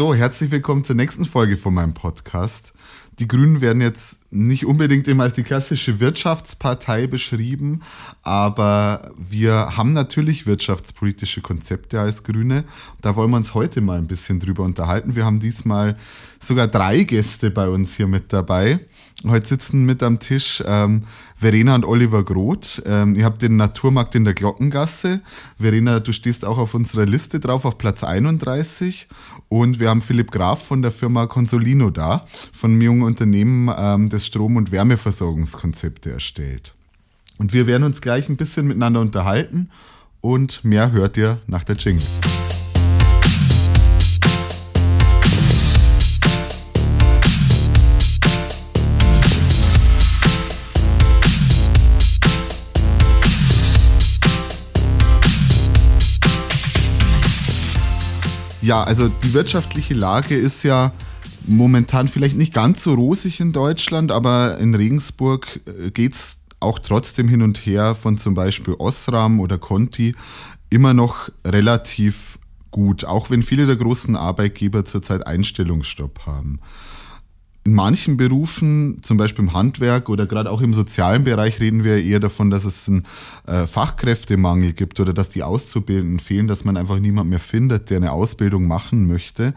So, herzlich willkommen zur nächsten Folge von meinem Podcast. Die Grünen werden jetzt nicht unbedingt immer als die klassische Wirtschaftspartei beschrieben, aber wir haben natürlich wirtschaftspolitische Konzepte als Grüne. Da wollen wir uns heute mal ein bisschen drüber unterhalten. Wir haben diesmal sogar drei Gäste bei uns hier mit dabei. Heute sitzen mit am Tisch ähm, Verena und Oliver Groth. Ähm, ihr habt den Naturmarkt in der Glockengasse. Verena, du stehst auch auf unserer Liste drauf, auf Platz 31. Und wir haben Philipp Graf von der Firma Consolino da, von jungen Unternehmen, ähm, das Strom- und Wärmeversorgungskonzepte erstellt. Und wir werden uns gleich ein bisschen miteinander unterhalten und mehr hört ihr nach der Jingle. Ja, also die wirtschaftliche Lage ist ja momentan vielleicht nicht ganz so rosig in Deutschland, aber in Regensburg äh, geht es auch trotzdem hin und her von zum Beispiel Osram oder Conti immer noch relativ gut, auch wenn viele der großen Arbeitgeber zurzeit Einstellungsstopp haben. In manchen Berufen, zum Beispiel im Handwerk oder gerade auch im sozialen Bereich, reden wir eher davon, dass es einen äh, Fachkräftemangel gibt oder dass die Auszubildenden fehlen, dass man einfach niemand mehr findet, der eine Ausbildung machen möchte.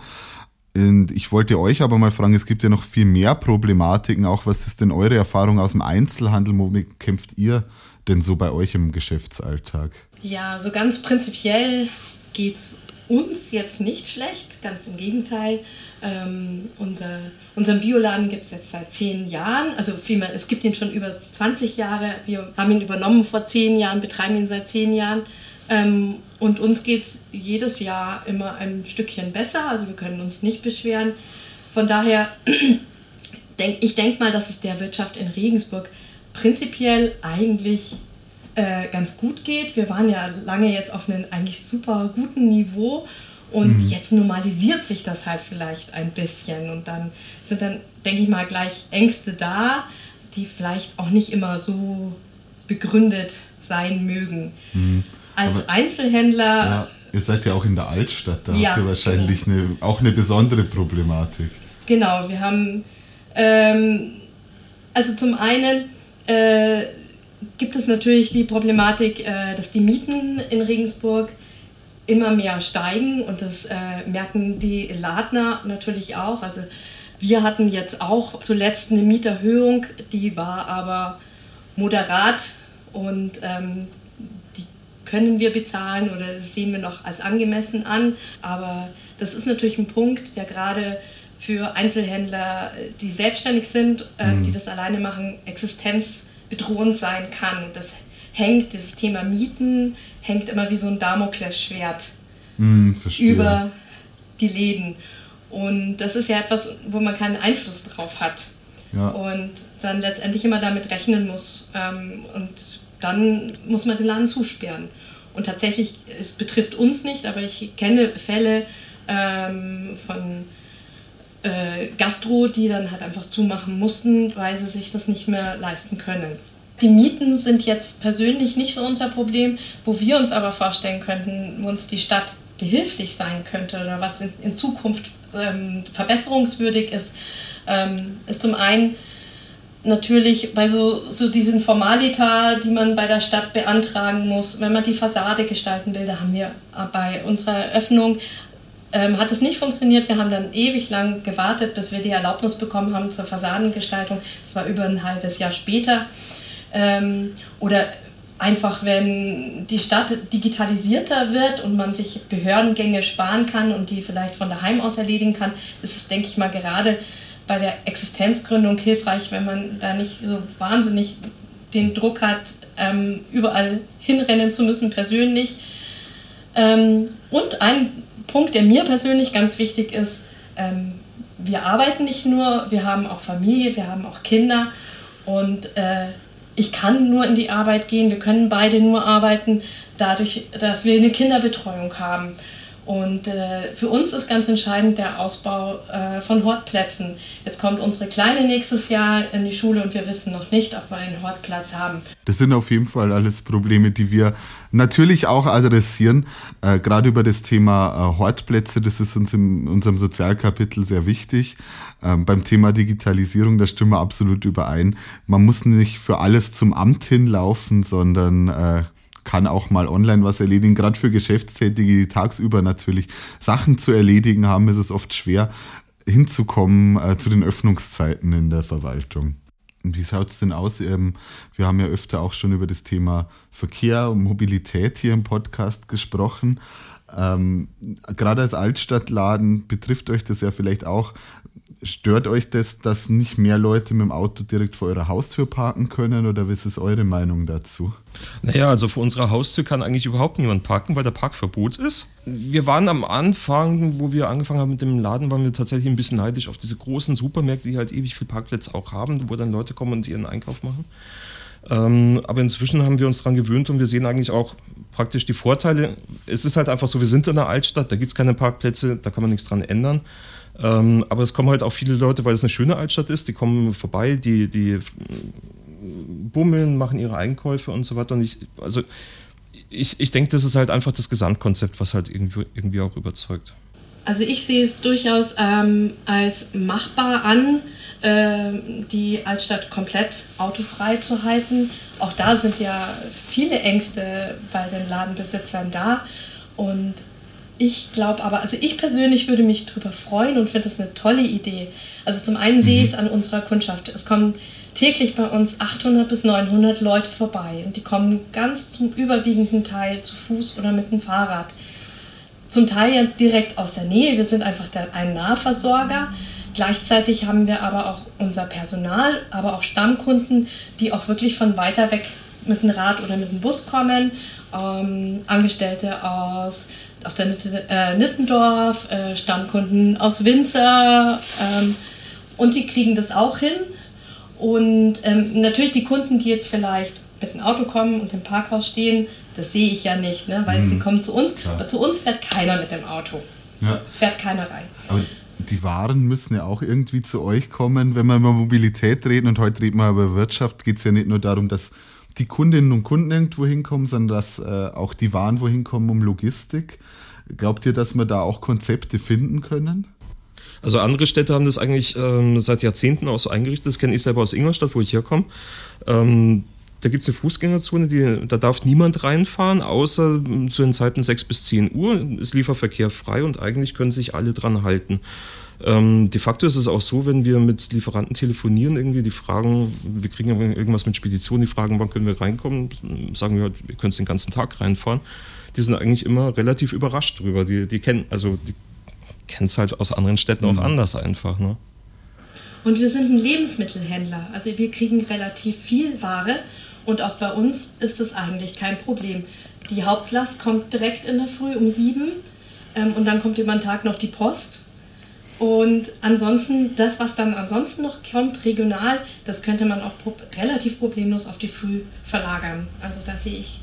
Und ich wollte euch aber mal fragen, es gibt ja noch viel mehr Problematiken, auch was ist denn eure Erfahrung aus dem Einzelhandel? Womit kämpft ihr denn so bei euch im Geschäftsalltag? Ja, so ganz prinzipiell geht es uns jetzt nicht schlecht, ganz im Gegenteil. Ähm, unser, unseren Bioladen gibt es jetzt seit zehn Jahren, also vielmehr, es gibt ihn schon über 20 Jahre. Wir haben ihn übernommen vor zehn Jahren, betreiben ihn seit zehn Jahren. Ähm, und uns geht es jedes Jahr immer ein Stückchen besser, also wir können uns nicht beschweren. Von daher, denk, ich denke mal, dass es der Wirtschaft in Regensburg prinzipiell eigentlich äh, ganz gut geht. Wir waren ja lange jetzt auf einem eigentlich super guten Niveau und mhm. jetzt normalisiert sich das halt vielleicht ein bisschen und dann sind dann, denke ich mal, gleich Ängste da, die vielleicht auch nicht immer so begründet sein mögen. Mhm. Als Aber, Einzelhändler. Ja, ihr seid ja auch in der Altstadt, da ja, habt ihr wahrscheinlich genau. eine, auch eine besondere Problematik. Genau, wir haben, ähm, also zum einen äh, gibt es natürlich die Problematik, äh, dass die Mieten in Regensburg immer mehr steigen und das äh, merken die Ladner natürlich auch. Also wir hatten jetzt auch zuletzt eine Mieterhöhung, die war aber moderat und ähm, können wir bezahlen oder das sehen wir noch als angemessen an. Aber das ist natürlich ein Punkt, der gerade für Einzelhändler, die selbstständig sind, äh, mhm. die das alleine machen, existenzbedrohend sein kann. Das hängt, dieses Thema Mieten, hängt immer wie so ein Damoklesschwert mm, über die Läden. Und das ist ja etwas, wo man keinen Einfluss drauf hat. Ja. Und dann letztendlich immer damit rechnen muss. Ähm, und dann muss man den Laden zusperren. Und tatsächlich, es betrifft uns nicht, aber ich kenne Fälle ähm, von äh, Gastro, die dann halt einfach zumachen mussten, weil sie sich das nicht mehr leisten können. Die Mieten sind jetzt persönlich nicht so unser Problem, wo wir uns aber vorstellen könnten, wo uns die Stadt behilflich sein könnte oder was in, in Zukunft ähm, verbesserungswürdig ist, ähm, ist zum einen natürlich bei so, so diesen Formalita, die man bei der Stadt beantragen muss, wenn man die Fassade gestalten will, da haben wir bei unserer Eröffnung ähm, hat es nicht funktioniert. Wir haben dann ewig lang gewartet, bis wir die Erlaubnis bekommen haben zur Fassadengestaltung. Das war über ein halbes Jahr später. Ähm, oder einfach, wenn die Stadt digitalisierter wird und man sich Behördengänge sparen kann und die vielleicht von daheim aus erledigen kann, ist es, denke ich mal, gerade bei der Existenzgründung hilfreich, wenn man da nicht so wahnsinnig den Druck hat, ähm, überall hinrennen zu müssen persönlich. Ähm, und ein Punkt, der mir persönlich ganz wichtig ist, ähm, wir arbeiten nicht nur, wir haben auch Familie, wir haben auch Kinder und äh, ich kann nur in die Arbeit gehen, wir können beide nur arbeiten, dadurch, dass wir eine Kinderbetreuung haben. Und äh, für uns ist ganz entscheidend der Ausbau äh, von Hortplätzen. Jetzt kommt unsere Kleine nächstes Jahr in die Schule und wir wissen noch nicht, ob wir einen Hortplatz haben. Das sind auf jeden Fall alles Probleme, die wir natürlich auch adressieren. Äh, Gerade über das Thema äh, Hortplätze, das ist uns in unserem Sozialkapitel sehr wichtig. Ähm, beim Thema Digitalisierung, da stimmen wir absolut überein. Man muss nicht für alles zum Amt hinlaufen, sondern äh, kann auch mal online was erledigen. Gerade für Geschäftstätige, die tagsüber natürlich Sachen zu erledigen haben, ist es oft schwer hinzukommen äh, zu den Öffnungszeiten in der Verwaltung. Wie schaut es denn aus? Ähm, wir haben ja öfter auch schon über das Thema Verkehr und Mobilität hier im Podcast gesprochen. Ähm, Gerade als Altstadtladen betrifft euch das ja vielleicht auch. Stört euch das, dass nicht mehr Leute mit dem Auto direkt vor eurer Haustür parken können oder was ist eure Meinung dazu? Naja, also vor unserer Haustür kann eigentlich überhaupt niemand parken, weil der Parkverbot ist. Wir waren am Anfang, wo wir angefangen haben mit dem Laden, waren wir tatsächlich ein bisschen neidisch auf diese großen Supermärkte, die halt ewig viel Parkplätze auch haben, wo dann Leute kommen und ihren Einkauf machen. Ähm, aber inzwischen haben wir uns daran gewöhnt und wir sehen eigentlich auch praktisch die Vorteile. Es ist halt einfach so, wir sind in einer Altstadt, da gibt es keine Parkplätze, da kann man nichts dran ändern. Ähm, aber es kommen halt auch viele Leute, weil es eine schöne Altstadt ist, die kommen vorbei, die, die bummeln, machen ihre Einkäufe und so weiter. Und ich, also ich, ich denke, das ist halt einfach das Gesamtkonzept, was halt irgendwie, irgendwie auch überzeugt. Also ich sehe es durchaus ähm, als machbar an, äh, die Altstadt komplett autofrei zu halten. Auch da sind ja viele Ängste bei den Ladenbesitzern da. Und ich glaube aber, also ich persönlich würde mich darüber freuen und finde das eine tolle Idee. Also zum einen sehe ich es mhm. an unserer Kundschaft. Es kommen täglich bei uns 800 bis 900 Leute vorbei und die kommen ganz zum überwiegenden Teil zu Fuß oder mit dem Fahrrad. Zum Teil ja direkt aus der Nähe. Wir sind einfach der, ein Nahversorger. Gleichzeitig haben wir aber auch unser Personal, aber auch Stammkunden, die auch wirklich von weiter weg mit dem Rad oder mit dem Bus kommen. Ähm, Angestellte aus aus der äh, Nittendorf, äh, Stammkunden aus Winzer ähm, und die kriegen das auch hin. Und ähm, natürlich die Kunden, die jetzt vielleicht mit dem Auto kommen und im Parkhaus stehen, das sehe ich ja nicht, ne? weil mhm. sie kommen zu uns, Klar. aber zu uns fährt keiner mit dem Auto. Ja. Es fährt keiner rein. Aber die Waren müssen ja auch irgendwie zu euch kommen, wenn wir über Mobilität reden und heute reden wir über Wirtschaft, geht es ja nicht nur darum, dass die Kundinnen und Kunden irgendwo hinkommen, sondern dass äh, auch die Waren wohin kommen um Logistik. Glaubt ihr, dass wir da auch Konzepte finden können? Also andere Städte haben das eigentlich ähm, seit Jahrzehnten auch so eingerichtet. Das kenne ich selber aus Ingolstadt, wo ich herkomme. Ähm, da gibt es eine Fußgängerzone, die, da darf niemand reinfahren, außer zu den Zeiten 6 bis 10 Uhr ist Lieferverkehr frei und eigentlich können sich alle dran halten. Ähm, de facto ist es auch so, wenn wir mit Lieferanten telefonieren, irgendwie, die fragen, wir kriegen irgendwas mit Spedition, die fragen, wann können wir reinkommen, sagen wir, wir können den ganzen Tag reinfahren. Die sind eigentlich immer relativ überrascht drüber. Die, die kennen, also die kennen es halt aus anderen Städten mhm. auch anders einfach. Ne? Und wir sind ein Lebensmittelhändler. Also wir kriegen relativ viel Ware und auch bei uns ist das eigentlich kein Problem. Die Hauptlast kommt direkt in der Früh um sieben ähm, und dann kommt über den Tag noch die Post. Und ansonsten, das, was dann ansonsten noch kommt, regional, das könnte man auch pro relativ problemlos auf die Früh verlagern. Also da sehe ich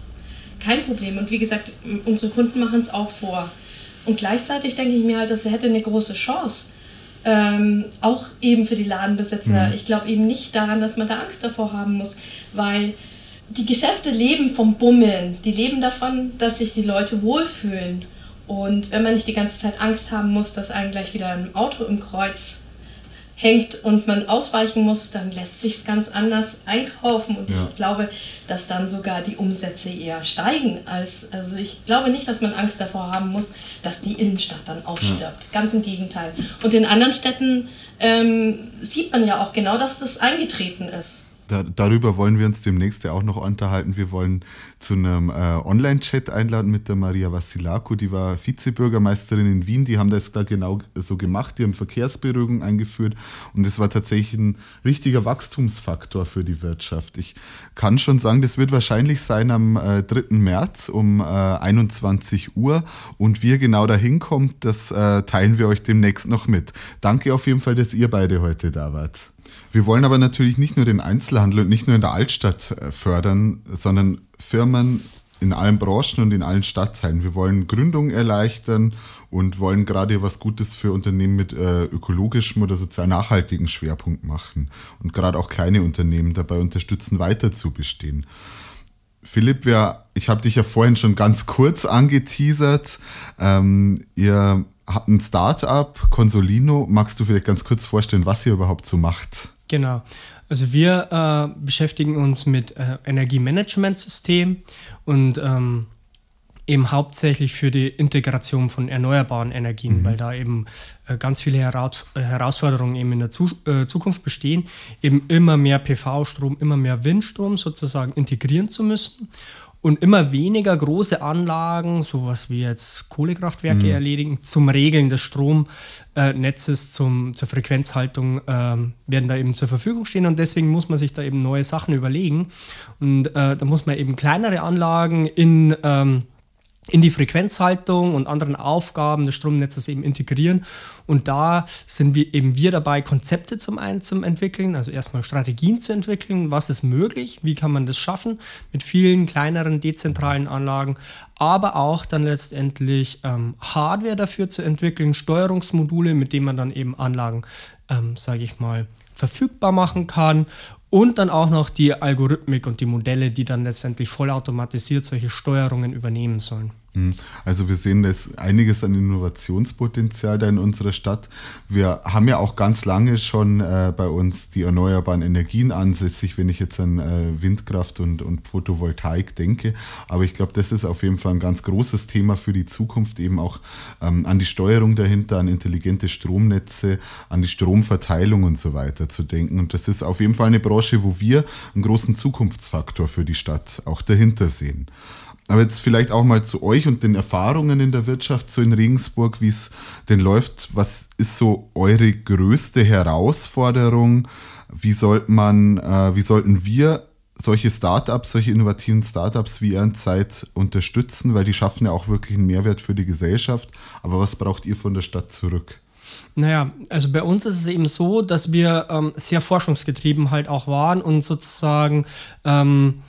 kein Problem. Und wie gesagt, unsere Kunden machen es auch vor. Und gleichzeitig denke ich mir halt, das hätte eine große Chance. Ähm, auch eben für die Ladenbesitzer. Mhm. Ich glaube eben nicht daran, dass man da Angst davor haben muss, weil die Geschäfte leben vom Bummeln. Die leben davon, dass sich die Leute wohlfühlen. Und wenn man nicht die ganze Zeit Angst haben muss, dass einem gleich wieder ein Auto im Kreuz hängt und man ausweichen muss, dann lässt sich es ganz anders einkaufen. Und ja. ich glaube, dass dann sogar die Umsätze eher steigen. Als, also ich glaube nicht, dass man Angst davor haben muss, dass die Innenstadt dann ausstirbt. Ja. Ganz im Gegenteil. Und in anderen Städten ähm, sieht man ja auch genau, dass das eingetreten ist. Da, darüber wollen wir uns demnächst ja auch noch unterhalten. Wir wollen zu einem äh, Online-Chat einladen mit der Maria Vassilakou, die war Vizebürgermeisterin in Wien. Die haben das da genau so gemacht, die haben Verkehrsberuhigung eingeführt und es war tatsächlich ein richtiger Wachstumsfaktor für die Wirtschaft. Ich kann schon sagen, das wird wahrscheinlich sein am äh, 3. März um äh, 21 Uhr und wie ihr genau dahin kommt, das äh, teilen wir euch demnächst noch mit. Danke auf jeden Fall, dass ihr beide heute da wart. Wir wollen aber natürlich nicht nur den Einzelhandel und nicht nur in der Altstadt äh, fördern, sondern Firmen in allen Branchen und in allen Stadtteilen. Wir wollen Gründung erleichtern und wollen gerade was Gutes für Unternehmen mit äh, ökologischem oder sozial nachhaltigen Schwerpunkt machen und gerade auch kleine Unternehmen dabei unterstützen, weiter zu bestehen. Philipp, wir, ich habe dich ja vorhin schon ganz kurz angeteasert. Ähm, ihr habt ein Startup, Consolino. Magst du vielleicht ganz kurz vorstellen, was ihr überhaupt so macht? Genau. Also wir äh, beschäftigen uns mit äh, Energiemanagementsystem und ähm, eben hauptsächlich für die Integration von erneuerbaren Energien, mhm. weil da eben äh, ganz viele Heraus äh, Herausforderungen eben in der Zu äh, Zukunft bestehen, eben immer mehr PV-Strom, immer mehr Windstrom sozusagen integrieren zu müssen und immer weniger große Anlagen, sowas wie jetzt Kohlekraftwerke mhm. erledigen, zum Regeln des Stromnetzes, zum, zur Frequenzhaltung ähm, werden da eben zur Verfügung stehen und deswegen muss man sich da eben neue Sachen überlegen und äh, da muss man eben kleinere Anlagen in ähm, in die Frequenzhaltung und anderen Aufgaben des Stromnetzes eben integrieren. Und da sind wir eben wir dabei, Konzepte zum einen zu entwickeln, also erstmal Strategien zu entwickeln, was ist möglich, wie kann man das schaffen? Mit vielen kleineren dezentralen Anlagen, aber auch dann letztendlich ähm, Hardware dafür zu entwickeln, Steuerungsmodule, mit denen man dann eben Anlagen, ähm, sage ich mal, verfügbar machen kann. Und dann auch noch die Algorithmik und die Modelle, die dann letztendlich vollautomatisiert solche Steuerungen übernehmen sollen. Hm. Also wir sehen das einiges an Innovationspotenzial da in unserer Stadt. Wir haben ja auch ganz lange schon äh, bei uns die erneuerbaren Energien ansässig, wenn ich jetzt an äh, Windkraft und, und Photovoltaik denke. Aber ich glaube, das ist auf jeden Fall ein ganz großes Thema für die Zukunft, eben auch ähm, an die Steuerung dahinter, an intelligente Stromnetze, an die Stromverteilung und so weiter zu denken. Und das ist auf jeden Fall eine Branche, wo wir einen großen Zukunftsfaktor für die Stadt auch dahinter sehen. Aber jetzt vielleicht auch mal zu euch und den Erfahrungen in der Wirtschaft so in Regensburg, wie es denn läuft. Was ist so eure größte Herausforderung? Wie sollte man, äh, wie sollten wir solche Startups, solche innovativen Startups wie Zeit unterstützen, weil die schaffen ja auch wirklich einen Mehrwert für die Gesellschaft. Aber was braucht ihr von der Stadt zurück? Naja, also bei uns ist es eben so, dass wir ähm, sehr forschungsgetrieben halt auch waren und sozusagen ähm,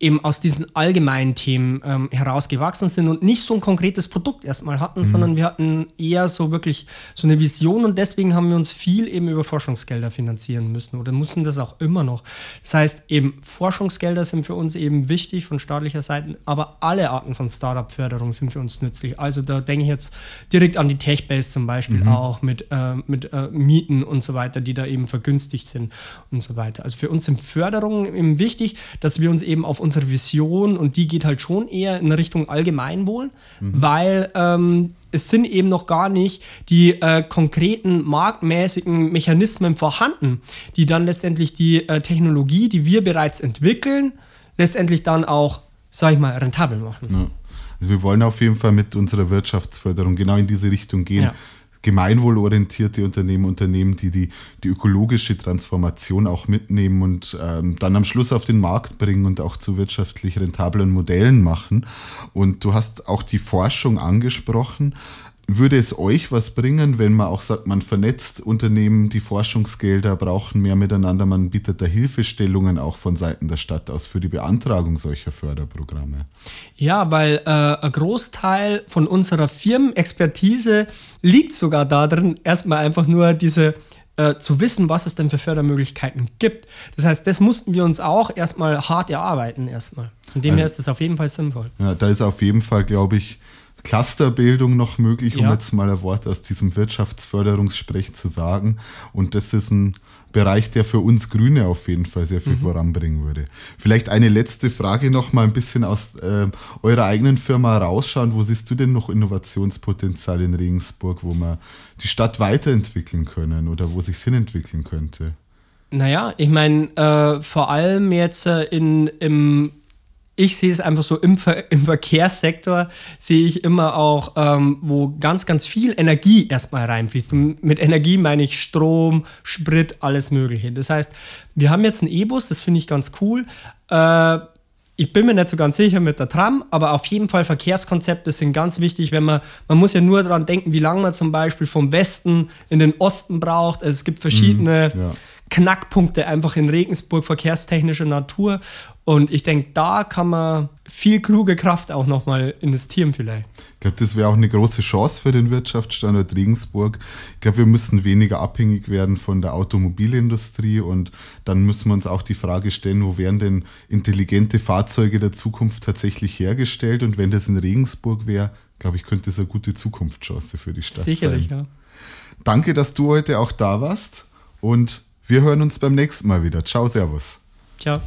eben aus diesen allgemeinen Themen ähm, herausgewachsen sind und nicht so ein konkretes Produkt erstmal hatten, mhm. sondern wir hatten eher so wirklich so eine Vision und deswegen haben wir uns viel eben über Forschungsgelder finanzieren müssen oder mussten das auch immer noch. Das heißt, eben Forschungsgelder sind für uns eben wichtig von staatlicher Seite, aber alle Arten von Startup-Förderung sind für uns nützlich. Also da denke ich jetzt direkt an die Techbase zum Beispiel mhm. auch mit, äh, mit äh, Mieten und so weiter, die da eben vergünstigt sind und so weiter. Also für uns sind Förderungen eben wichtig, dass wir uns eben auf unsere Vision und die geht halt schon eher in Richtung Allgemeinwohl, mhm. weil ähm, es sind eben noch gar nicht die äh, konkreten marktmäßigen Mechanismen vorhanden, die dann letztendlich die äh, Technologie, die wir bereits entwickeln, letztendlich dann auch, sag ich mal, rentabel machen. Ja. Also wir wollen auf jeden Fall mit unserer Wirtschaftsförderung genau in diese Richtung gehen. Ja gemeinwohlorientierte Unternehmen, Unternehmen, die, die die ökologische Transformation auch mitnehmen und ähm, dann am Schluss auf den Markt bringen und auch zu wirtschaftlich rentablen Modellen machen. Und du hast auch die Forschung angesprochen. Würde es euch was bringen, wenn man auch sagt, man vernetzt Unternehmen, die Forschungsgelder brauchen mehr miteinander, man bietet da Hilfestellungen auch von Seiten der Stadt aus für die Beantragung solcher Förderprogramme? Ja, weil äh, ein Großteil von unserer Firmenexpertise liegt sogar darin, erstmal einfach nur diese äh, zu wissen, was es denn für Fördermöglichkeiten gibt. Das heißt, das mussten wir uns auch erstmal hart erarbeiten erstmal. Von dem also, her ist das auf jeden Fall sinnvoll. Ja, da ist auf jeden Fall, glaube ich, Clusterbildung noch möglich, um ja. jetzt mal ein Wort aus diesem Wirtschaftsförderungssprech zu sagen. Und das ist ein Bereich, der für uns Grüne auf jeden Fall sehr viel mhm. voranbringen würde. Vielleicht eine letzte Frage noch mal ein bisschen aus äh, eurer eigenen Firma rausschauen. Wo siehst du denn noch Innovationspotenzial in Regensburg, wo man die Stadt weiterentwickeln können oder wo sich hinentwickeln könnte? Naja, ich meine, äh, vor allem jetzt äh, in, im ich sehe es einfach so im, Ver im Verkehrssektor, sehe ich immer auch, ähm, wo ganz, ganz viel Energie erstmal reinfließt. Und mit Energie meine ich Strom, Sprit, alles Mögliche. Das heißt, wir haben jetzt einen E-Bus, das finde ich ganz cool. Äh, ich bin mir nicht so ganz sicher mit der Tram, aber auf jeden Fall Verkehrskonzepte sind ganz wichtig, wenn man, man muss ja nur daran denken, wie lange man zum Beispiel vom Westen in den Osten braucht. Also es gibt verschiedene, mhm, ja Knackpunkte einfach in Regensburg verkehrstechnischer Natur. Und ich denke, da kann man viel kluge Kraft auch nochmal investieren vielleicht. Ich glaube, das wäre auch eine große Chance für den Wirtschaftsstandort Regensburg. Ich glaube, wir müssen weniger abhängig werden von der Automobilindustrie und dann müssen wir uns auch die Frage stellen, wo werden denn intelligente Fahrzeuge der Zukunft tatsächlich hergestellt? Und wenn das in Regensburg wäre, glaube ich, könnte das eine gute Zukunftschance für die Stadt Sicherlich, sein. ja. Danke, dass du heute auch da warst und wir hören uns beim nächsten Mal wieder. Ciao, Servus. Ciao.